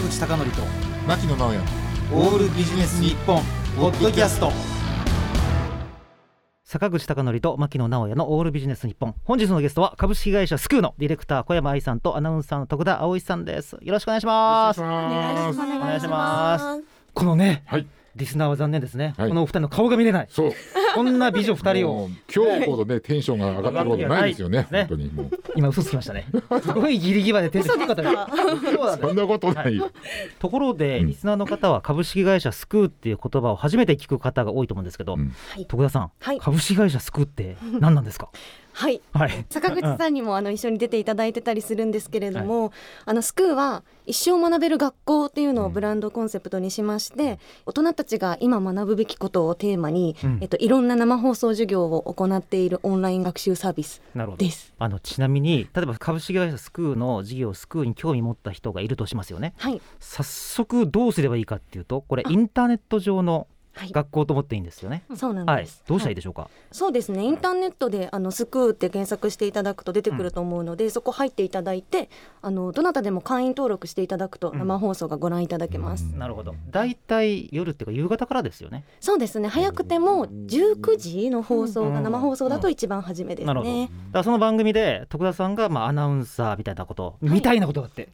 坂口孝則と牧野直哉。オールビジネス日本ポッドキャスト。坂口孝則と牧野直哉のオールビジネス日本。本日のゲストは株式会社スクーのディレクター小山愛さんとアナウンサーの徳田葵さんです。よろしくお願いします。お願いします。お願いします。このね、はいリスナーは残念ですね、はい。このお二人の顔が見れない。そう。こんな美女二人を。今日ほどねテンションが上がったことないですよね。ね。本当にもう。今嘘つきましたね。すごいギリギリまでテンション低かったです そうなんなことないよ。ところで、うん。リスナーの方は株式会社スクーっていう言葉を初めて聞く方が多いと思うんですけど、うん。徳田さん、はい。株式会社スクーって何なんですか？はい。はい。坂口さんにもあの一緒に出ていただいてたりするんですけれども、あのスクーは一生学べる学校っていうのをブランドコンセプトにしまして、大人たちが今学ぶべきことをテーマに、うん。えっといろんな生放送授業を行っているオンライン学習サービスです。あのちなみに例えば株式会社スクーの事業スクーに興味持った人がいるとしますよね。はい。早速どうすればいいかっていうとこれインターネット上のはい。学校と思っていいんですよね？そうなんはい。です。どうしたらいいはでしょうか、そうですね。インターネットであのスクーって検索していただくと出てくると思うので、そこ入っていただいて、あのどなたでも会員登録していただくとうん。生放送がご覧いただけます。うん。なるほど。だいたい夜っていうか夕方からですよね？そうですね。早くても19時の放送が生放送だと一番初めですなるほど。だねか。らその番組で徳田さんがまあアナウンサーみたいなこと、みたいなことだって。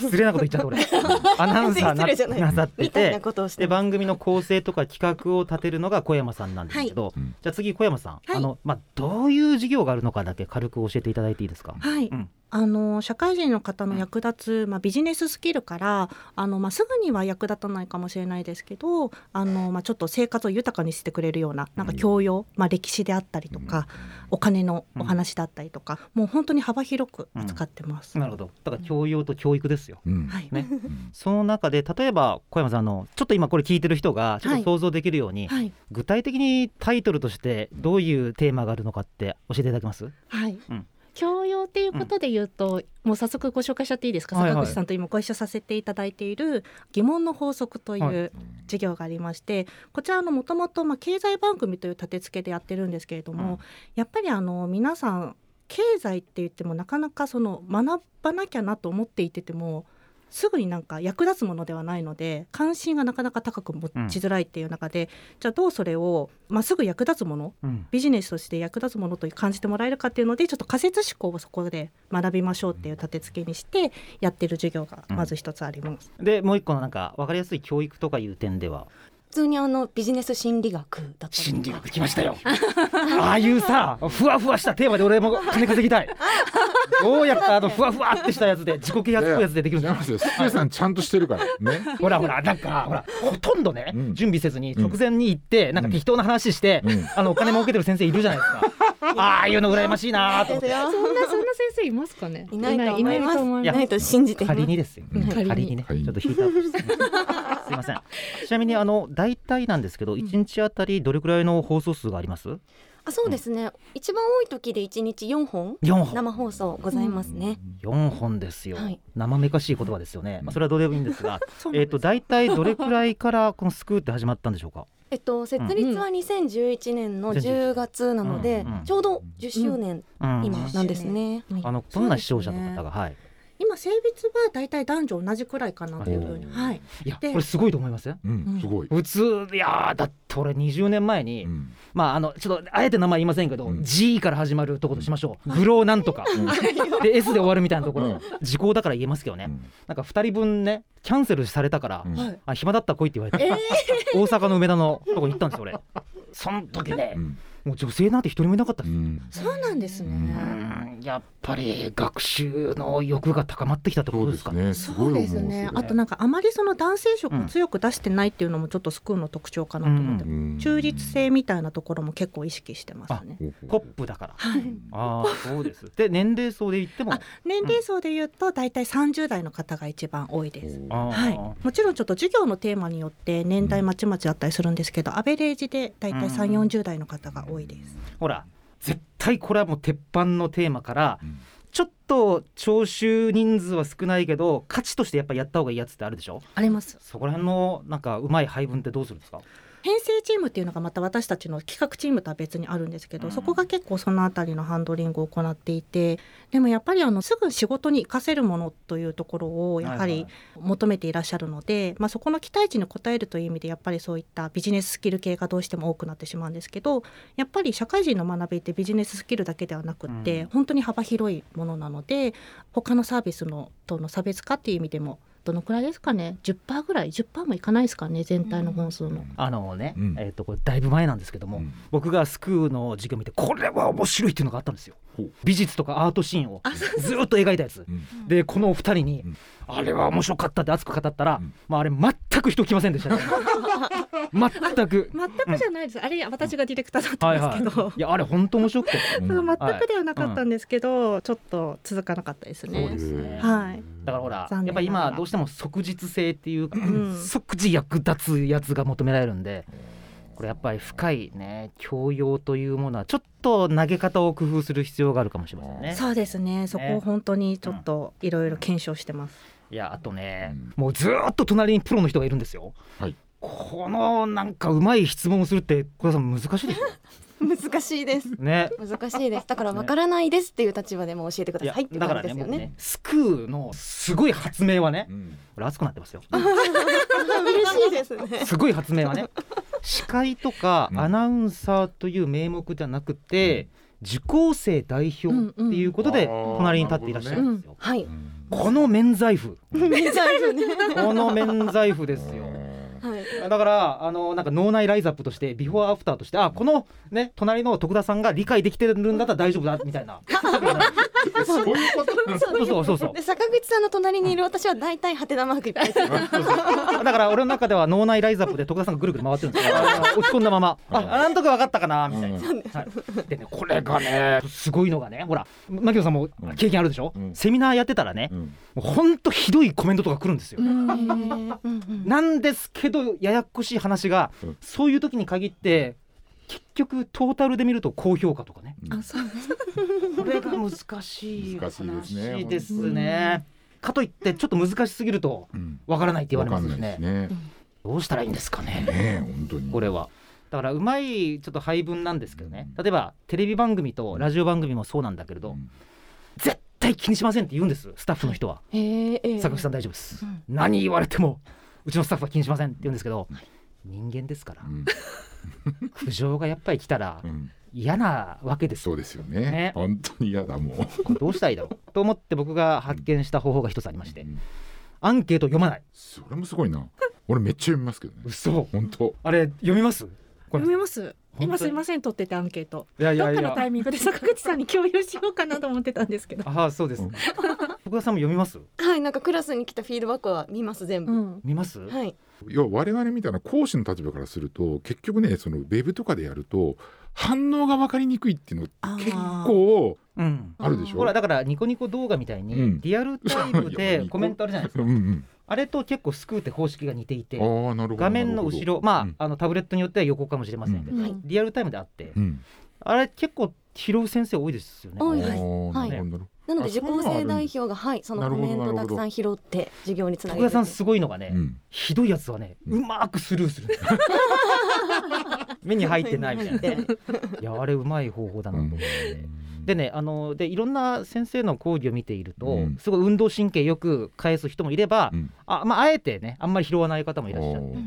失礼なこと言っちゃった俺。アナウンサーないななさってみたいなてことをしてで。番組の構成とか企画を立てるのが小山さんなんですけど、いうん。じゃあ次小山さん、はい。あのまあどういう事業があるのかだけ軽く教えていただいていいですか？はい、うんあの社会人の方の役立つ、まあ、ビジネススキルからあの、まあ、すぐには役立たないかもしれないですけどあの、まあ、ちょっと生活を豊かにしてくれるようななんか教養、まあ、歴史であったりとか、お金のお話だったりとか、もう本当に幅広く扱ってます。なるほど。だから教養と教育ですよ。うん。はい。ね、うん。その中で例えば小山さんあのちょっと今これ聞いてる人がちょっと想像できるように、はい。具体的にタイトルとしてどういうテーマがあるのかって教えていただけます？はい。うん教養っていうことで言うと、もう早速ご紹介しちゃっていいですか、坂口さんと今ご一緒させていただいている疑問の法則といはう事業がありまして、こちらのもともと経済番組という立て付けでやってるんですけれども、うん。やっぱりあの皆さん経済って言ってもなかなかその学ばなきゃなと思っていててもすぐになんか役立つものではないので関心がなかなか高く持ちづらいっていう中で、じゃあどうそれを、まあ、すぐ役立つものうん。ビジネスとして役立つものと感じてもらえるかっていうのでちょっと仮説思考をそこで学びましょうっていう立て付けにしてやってる授業がまず一つあります。でもう一個のなんか分かりやすい教育とかいう点では普通にあのビジネス心理学だった心理学来ましたよ。ああいうさふわふわしたテーマで俺も金稼ぎたい。どうやったらあのふわふわってしたやつで自己啓発っぽいやつでできるんだ違いますよ。スケさんちゃんとしてるから。ね。ほらほらなんかほらほとんどね、うん。準備せずに直前に行って、なんか適当な話して、うん。あのお金儲けてる先生いるじゃないですか。ああいうの羨ましいなーとそんなそんな先生いますかね？いないと思います。思いないと信じて。仮にですよ、うん。仮に。ね。ちょっと引いたすいません。ちなみにあの大体なんですけど1日あたりどれくらいの放送数があります？あそうですね、一番多い時で一日4本4本。生放送ございますね、4本ですよ、はい。生めかしい言葉ですよね、まあ、それはどうでもいいんですが えっと大体どれくらいからこのスクーって始まったんでしょうか？えっと設立は2011年の10月なので、うんうんちょうど10周年、うん。今なんですね、はい。あのどんな視聴者の方が、はい今性別はだいたい男女同じくらいかなというふうに、はい、いやでこれすごいと思いますよ。うんすごい。普通いやーだって俺20年前に、うん。まああのちょっとあえて名前言いませんけど、うん。G から始まるところとしましょう、グローなんとか、で S で終わるみたいなところ、うん。時効だから言えますけどね、うん。なんか2人分ねキャンセルされたから、あ暇だったら来いって言われて、大阪の梅田のとこに行ったんですよ俺。その時ね、うんもう女性なんて一人もいなかったです、うん。そうなんですね、うん。やっぱり学習の欲が高まってきたってことですか？すね。すそうですね。あとなんかあまりその男性色を強く出してないっていうのもちょっとスクールの特徴かなと思って、うん。中立性みたいなところも結構意識してますね。ポップだから。はい、ああそうです。で年齢層で言っても。あ年齢層で言うと大体30代の方が一番多いです。はい、もちろんちょっと授業のテーマによって年代まちまちだったりするんですけど、アベレージで大体3、うん。40代の方が多いです。ほら絶対これはもう鉄板のテーマからうんちょっと聴衆人数は少ないけど価値としてやっぱやった方がいいやつってあるでしょ？あります。そこら辺のなんかうまい配分ってどうするんですか？編成チームっていうのがまた私たちの企画チームとは別にあるんですけど、うん。そこが結構そのあたりのハンドリングを行っていてでもやっぱりあのすぐ仕事に活かせるものというところをやはりはいはい。求めていらっしゃるので、まあ、そこの期待値に応えるという意味でやっぱりそういったビジネススキル系がどうしても多くなってしまうんですけどやっぱり社会人の学びってビジネススキルだけではなくって、うん。本当に幅広いものなので他のサービスのとの差別化っていう意味でもどのくらいですかね？10%ぐらい？10%もいかないですかね？全体の本数の。あのね、うん。えっ、とこれだいぶ前なんですけども、うん。僕がスクーの授業見てこれは面白いっていうのがあったんですよ美術とかアートシーンをずーっと描いたやつ。うん。でこのお二人に、うん。あれは面白かったって熱く語ったら、うん。まああれ全く人来ませんでしたね。全く。全くじゃないです、あれ私がディレクターだったはいんですけど、はいい。やあれ本当面白くて。全くではなかったんですけど、ちょっと続かなかったですそうねで。すね。はい。だからほらやっぱり今どうしても即日性っていうか、ん。即時役立つやつが求められるんでこれやっぱり深いね教養というものはちょっと投げ方を工夫する必要があるかもしれませんね。そうですね。そこを本当にちょっといろいろ検証してます。いやあとね、うんもうずーっと隣にプロの人がいるんですよ。はいこのなんかうまい質問をするって小田さん難しいですよ。難しいですね。難しいですだからわからないですっていう立場でも教えてくださいっていうだか感じですよねらね僕ねスクーのすごい発明はねうんこれ熱くなってますよ。嬉しいですねすごい発明はね司会とかうん。アナウンサーという名目じゃなくて、受講生代表っていうことで隣に立っていらっしゃる。ん。ですよ。はい。この免罪符。メジャーね。この免罪符ですよ。はい。だからあのなんか脳内ライズアップとしてビフォーアフターとしてあこのね隣の徳田さんが理解できてるんだったら大丈夫だみたいな そういうことそうそうそうそう。で坂口さんの隣にいる私は大体ハテナマークいっぱい だから俺の中では脳内ライズアップで徳田さんがぐるぐる回ってるんですよ。落ち込ん。だままあなんとか分かったかな？みたいな、うん。はい、でねこれがねすごいのがねほら牧野さんも経験あるでしょ、うん。セミナーやってたらね、うん。もうほんとひどいコメントとか来るんですよ、なんですけどややこしい話が、うん。そういう時に限って結局トータルで見ると高評価とかねあ、そうこれが難しい話ですね。かといってちょっと難しすぎるとうんわからないって言われますしねないです。ねどうしたらいいんですかね。ねえ本当にこれは。だからうまいちょっと配分なんですけどね。例えばテレビ番組とラジオ番組もそうなんだけれど、うん絶対気にしませんって言うんです。スタッフの人は。へーえー坂口さん大丈夫ですうん。何言われてもうちのスタッフは気にしませんって言うんですけど、人間ですからうん 苦情がやっぱり来たらうん嫌なわけですよ。そうですよねね本当に嫌だもうこれ どうしたらいいだろうと思って僕が発見した方法が一つありましてう、んアンケート読まない。それもすごいな俺めっちゃ読みますけどね嘘。本当あれ読みます？読めます。今すいません取っててアンケート。いやいやいどっかのタや。イミングで坂口さんに共有しようかなと思ってたんですけど。ああそうですね。福田さんも読みます？はいなんかクラスに来たフィードバックは見ます全部、うん。見ます？はいいや我々みたいな講師の立場からすると結局ねそのウェブとかでやると反応が分かりにくいっていうの結構うん。あるでしょ？ほらだからニコニコ動画みたいに、うん。リアルタイムで コメントあるじゃないですか。うんうんあれと結構スクーって方式が似ていて、ああなるほど画面の後ろまあ、うん。あのタブレットによっては横かもしれませんけど、うん。はいリアルタイムであって、うん。あれ結構拾う先生多いですよね。多いです。はい。なので受講生代表がはいそのコメントたくさん拾って授業につなげるさんすごいのがね、うん。ひどいやつはね、ううんまくスルーする。目に入ってないみたいなね。いやあれうまい方法だなと。思って。でねあのでいろんな先生の講義を見ていると、うん。すごい運動神経よく返す人もいれば、うん。あまああえてねあんまり拾わない方もいらっしゃって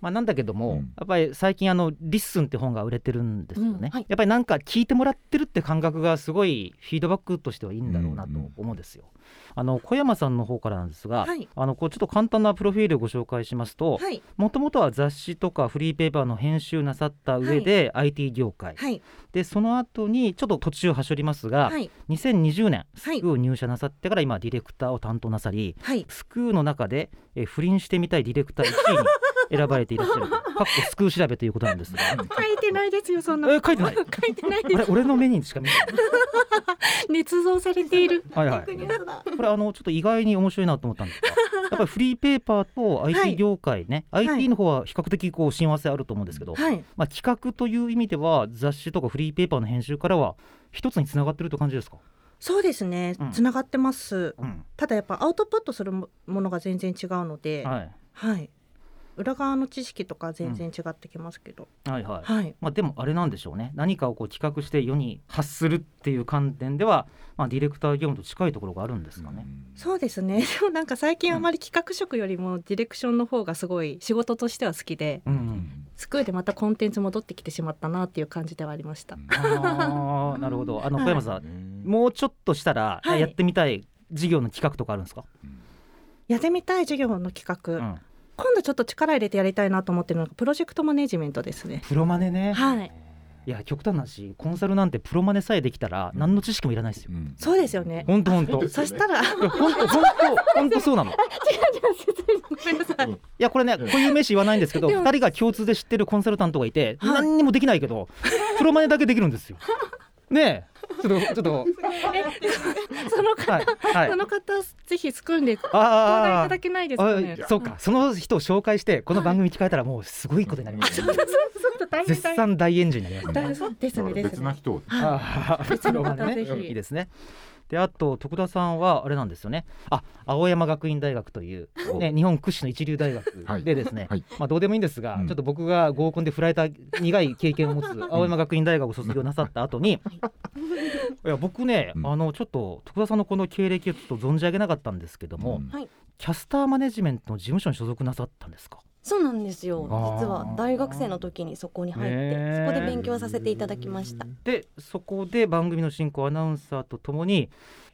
まあ、なんだけども、うん。やっぱり最近あの「LISTEN」って本が売れてるんですよね、うんはい。やっぱりなんか聞いてもらってるって感覚がすごいフィードバックとしてはいいんだろうなと思うんですよ。あの小山さんの方からなんですが、はい。あのこうちょっと簡単なプロフィールをご紹介しますとはい。もともとは雑誌とかフリーペーパーの編集なさった上で IT 業界、はい。でその後にちょっと途中はしょりますが、はい。2020年 Schoo はいーを入社なさってから今ディレクターを担当なさり、はい。 Schoo の中で、えー不倫してみたいディレクター1位に選ばれていらっしゃるかっこスクー調べということなんですが書いてないですよそんな。え書いてない書いてないです。俺の目にしか見えない捏造されている。はいはいこれあのちょっと意外に面白いなと思ったんですが やっぱりフリーペーパーとはい IT 業界ね、はい IT の方は比較的こう親和性あると思うんですけど、はい。まあ、企画という意味では雑誌とかフリーペーパーの編集からは一つにつながってると感じですか、そうですねうん。つながってます。うんただやっぱアウトプットするもものが全然違うので。はい、はい。裏側の知識とか全然違ってきますけど、はいはい。はい。まあ、でもあれなんでしょうね。何かをこう企画して世に発するっていう観点では、まあ、ディレクター業務と近いところがあるんですかね。そうですね。でもなんか最近あまり企画職よりもディレクションの方がすごい仕事としては好きでうんうん。スクールでまたコンテンツ戻ってきてしまったなっていう感じではありました。あー なるほど。あのはい小山さん、もうちょっとしたら、はい。やってみたい事業の企画とかあるんですか、やってみたい授業の企画、うん今度ちょっと力入れてやりたいなと思ってるのがプロジェクトマネジメントですね。プロマネね、はいいや極端な話コンサルなんてプロマネさえできたら何の知識もいらないですよ。うんそうですよね。本当本当。そしたら本当本当本当そうなの。いごめんなさい。やこれね固有名詞言わないんですけど二人が共通で知ってるコンサルタントがいてはい何にもできないけどプロマネだけできるんですよ。ねえちょっとちょっとその方、はいはいそ。の方ぜひスクールで登壇いあただけないですかね？あそうかその人を紹介してこの番組に聞かれたらもうすごいことになります、ね。そうそう大変絶賛大炎上になりますね。すねですね。別な人を別の方ぜひいいですね。であと徳田さんはあれなんですよね。あ青山学院大学という、ね、日本屈指の一流大学はい。でですね、はい。まあどうでもいいんですが、うん。ちょっと僕が合コンで振られた苦い経験を持つ青山学院大学を卒業なさった後に、いや僕ね、うん。あのちょっと徳田さんのこの経歴をちょっと存じ上げなかったんですけども、うん。はい。キャスターマネジメントの事務所に所属なさったんですか？そうなんですよ。実は大学生の時にそこに入ってへー。そこで勉強させていただきました。でそこで番組の進行アナウンサーとともに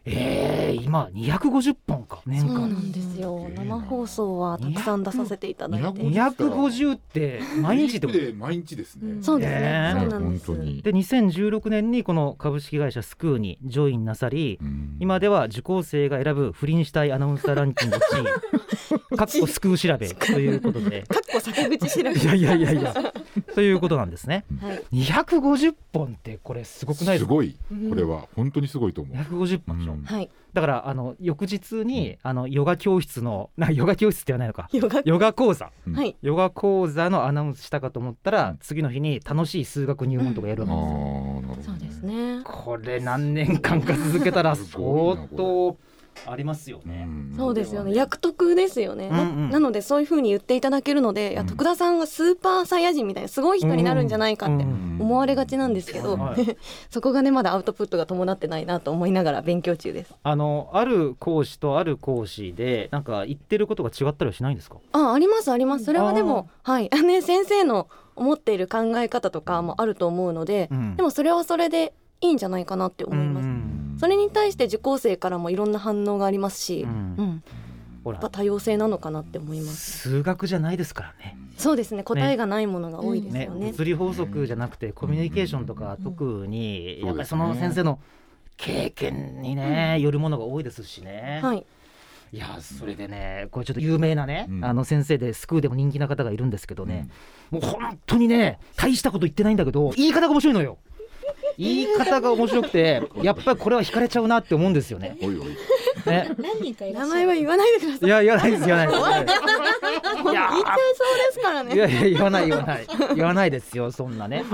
えー、今250本か年間。そうなんですよ。生放送はたくさん出させていただいて。250 250って毎日ってこと？で毎日ですね。そうですね。ねそうなんです。本当に。で2016年にこの株式会社スクーにジョインなさりうん。今では受講生が選ぶ不倫したいアナウンサーランキング1位。かっこスクー調べということで。かっこ酒口調べ。いやいやいやいや。ということなんですね。はい。250本ってこれすごくないですすかごい。これは本当にすごいと思う。250本でしょ、うん。はい。だからあの翌日にあのヨガ教室の なヨガ教室って言わないのか。ヨガ？ヨガ講座。うん。はい。ヨガ講座のアナウンスしたかと思ったら、うん。次の日に楽しい数学入門とかやるああわけですよ、なるほど。そうです。ね。これ何年間か続けたら相な当ありますよね、そうですよね。役得ですよね、うんうん。なのでそういう風に言っていただけるので、いやうん徳田さんはスーパーサイヤ人みたいなすごい人になるんじゃないかってうん思われがちなんですけど、はい そこがねまだアウトプットが伴ってないなと思いながら勉強中です。あのある講師とある講師でなんか言ってることが違ったりはしないんですか？あありますあります。それはでもはい。あね先生の思っている考え方とかもあると思うので、うん。でもそれはそれでいいんじゃないかなって思います、うんそれに対して受講生からもいろんな反応がありますし、ううん。んほら。やっぱ多様性なのかなって思います。数学じゃないですからね。そうですね答えがないものが多いですね。よね物理法則じゃなくてコミュニケーションとかうん特にうん。やっぱりその先生の経験にねよるものが多いですしね、はい。いやそれでねこれちょっと有名なね、うん。あの先生でスクーでも人気な方がいるんですけどね、もう本当にね大したこと言ってないんだけど言い方が面白いのよ言い方が面白くてやっぱりこれは惹かれちゃうなって思うんですよね。おいおい。ね何人かい名前は言わないでくださいいや言わないです言わないです。言っちゃいそうですからねいやいや言わない言わない言わないですよそんなね。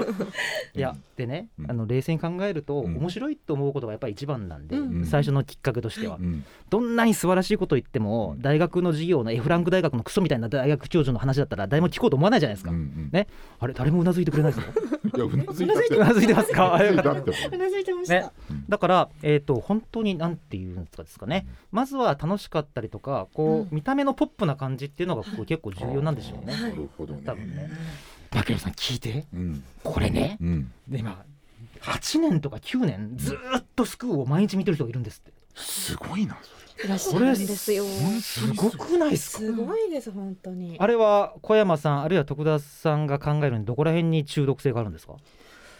いやでね、うん。あの冷静に考えると、うん。面白いと思うことがやっぱり一番なんで、うん。最初のきっかけとしては、うん。どんなに素晴らしいこと言っても大学の授業の F ランク大学のクソみたいな大学教授の話だったら誰も聞こうと思わないじゃないですか。うんうん。ね。あれ誰もうなずいてくれないですか？いやうなずいて。うなずいてますか？うなずいて。ました。ね、だから、えー、と本当になんていうんですかね。まずは楽しかったりとかこう、見た目のポップな感じっていうのがこう結構重要なんでしょうね。なるほどね。多分ね牧野さん聞いて。うん。これね。うん。で今8年とか9年ずーっとスクーを毎日見てる人がいるんですって。すごいなそいらっしゃるんですよ。れ。すごくないですか？すごいです本当に。あれは小山さんあるいは徳田さんが考えるにどこら辺に中毒性があるんですか？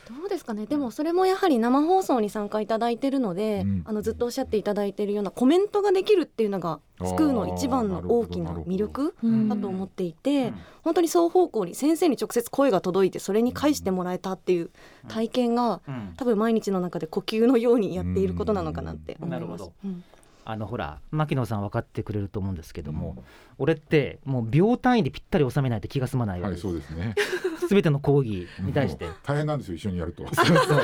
どうですかね。でもそれもやはり生放送に参加いただいてるので、うん。あのずっとおっしゃっていただいているようなコメントができるっていうのがあースクーの一番の大きな魅力うんだと思っていて、本当に双方向に先生に直接声が届いてそれに返してもらえたっていう体験がうん。多分毎日の中で呼吸のようにやっていることなのかなって思います。なるほど。うん。あのほら牧野さん分かってくれると思うんですけども、俺ってもう秒単位でぴったり収めないと気が済まないわはいけです、そうですね。全ての講義に対して。大変なんですよ一緒にやると。そうそうそ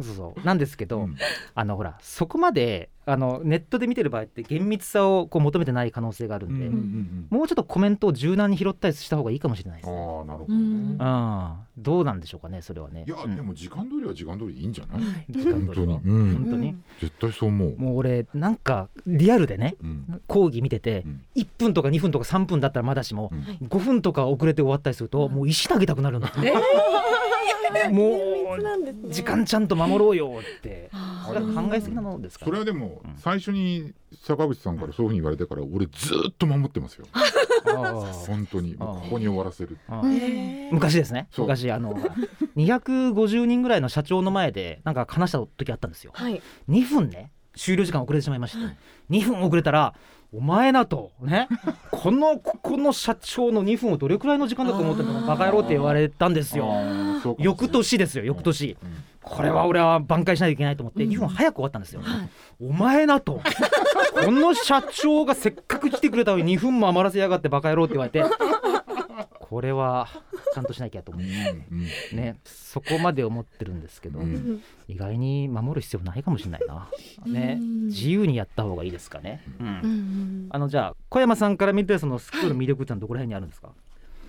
う。そうなんですけど、うん。あのほらそこまであのネットで見てる場合って厳密さをこう求めてない可能性があるんで、うんうんうんもうちょっとコメントを柔軟に拾ったりした方がいいかもしれないです。ああなるほどね。うん。うん、どうなんでしょうかねそれはね。いや、うん。でも時間通りは時間通りでいいんじゃない、時間本当に、通りはうん、本当に、絶対そう思う、もう俺なんかリアルでねうん。講義見ててうん。1分とか2分とか3分だったらまだしもうん。5分とか遅れて終わったりするともう石投げたくなるんだ もう時間ちゃんと守ろうよって。あそれは考えすぎなものですかそれらはでもうん。最初に坂口さんからそういうふうに言われてから俺ずーっと守ってますよ。本当に。ここに終わらせる。昔ですね。そう。昔あの 250人ぐらいの社長の前でなんか話した時あったんですよ。はい。2分ね終了時間遅れてしまいました、2分遅れたらお前なと。ね。このここの社長の2分をどれくらいの時間だと思ってんのバカ野郎って言われたんですよ。翌年ですよ挽年。うん。これは俺は挽回しないといけないと思ってうん。2分早く終わったんですよ、はい。お前なと。この社長がせっかく来てくれたのに2分も余らせやがってバカ野郎って言われて。これはちゃんとしなきゃと思ってうん。ね。そこまで思ってるんですけど、うん。意外に守る必要ないかもしれないな、ね、うん。自由にやった方がいいですかね、うん。うん。うんあのじゃあ小山さんから見てそのスクールの魅力ってのはどこら辺にあるんですか、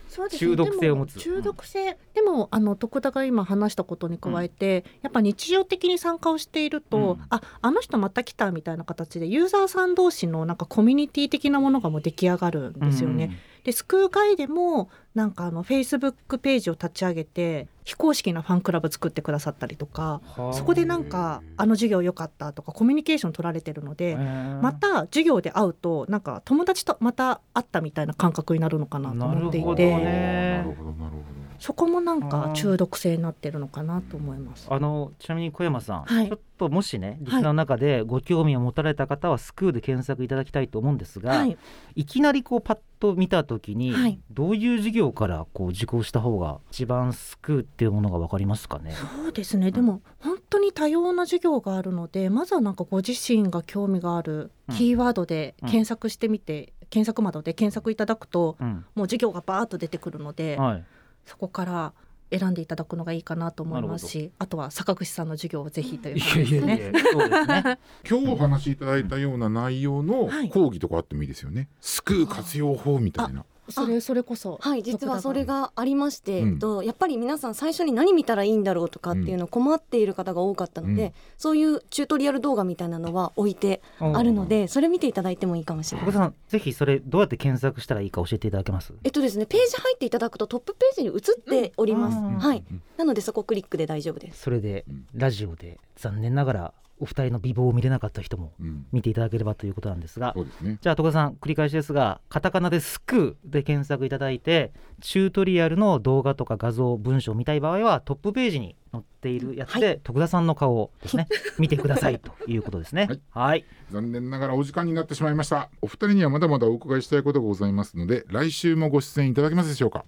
そうです中毒性を持つ。中毒性、でもあの徳田が今話したことに加えて、やっぱ日常的に参加をしていると、うん。ああの人また来たみたいな形でユーザーさん同士のなんかコミュニティ的なものがもう出来上がるんですよね。でスクー会でもなんかあのフェイスブックページを立ち上げて非公式なファンクラブ作ってくださったりとかはあ。そこでなんかあの授業良かったとかコミュニケーション取られてるので。また授業で会うとなんか友達とまた会ったみたいな感覚になるのかなと思っていなるほどて、ね。なるほどなるほどそこもなんあかー。中毒性になってるのかなと思います。あのちなみに小山さん、はい。ちょっともしねリスナーの中でご興味を持たれた方はスクールで検索いただきたいと思うんですが、はい。い、きなりこうパッと見た時に、はい。どういう授業からこう受講した方が一番スクーっていうものが分かりますかね？そうですね。でも本当に多様な授業があるのでまずはなんかご自身が興味があるうん。キーワードで検索してみて、検索窓で検索いただくとうん。もう授業がバーッと出てくるので、はい、そこから選んでいただくのがいいかなと思いますしあとは坂口さんの授業をぜひというい感じですね。今日お話しいただいたような内容のはい。講義とかあってもいいですよね、スクー活用法みたいなそれそれこそはい実はそれがありまして、うんえっとやっぱり皆さん最初に何見たらいいんだろうとかっていうのを困っている方が多かったので、うんそういうチュートリアル動画みたいなのは置いてあるのでそれ見ていただいてもいいかもしれない小。さんぜひそれどうやって検索したらいいか教えていただけます？えっとですねページ入っていただくとトップページに移っております。うんはい。うんなのでそこクリックで大丈夫です。それでうんラジオで残念ながらお二人の美貌を見れなかった人もうん。見ていただければということなんですがそうですね。じゃあ戸田さん繰り返しですがカタカナで「スクー」で検索いただいてチュートリアルの動画とか画像文章を見たい場合はトップページに載っているやつで、徳田さんの顔をですね 見てくださいということですね。はい。はい。残念ながらお時間になってしまいました。お二人にはまだまだお伺いしたいことがございますので来週もご出演いただけますでしょうか？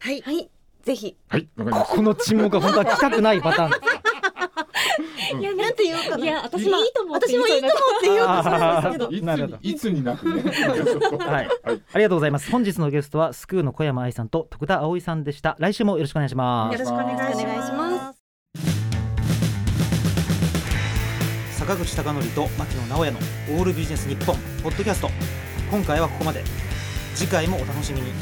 はい。はい。ぜひ。はい。わかりましこの沈黙が本当は来たくないパターン。ですいやなんて言うかな。いや私今いいと思って私もいいと思って言おうとしたんですけど。た。いつなるほど。にいつになくね。はい。はい。ありがとうございます。本日のゲストはスクーの小山愛さんと徳田葵さんでした。来週もよろしくお願いします。よろしくお願いします。お願いします坂口孝則と牧野直哉のオールビジネス日本ポッドキャスト。今回はここまで。次回もお楽しみに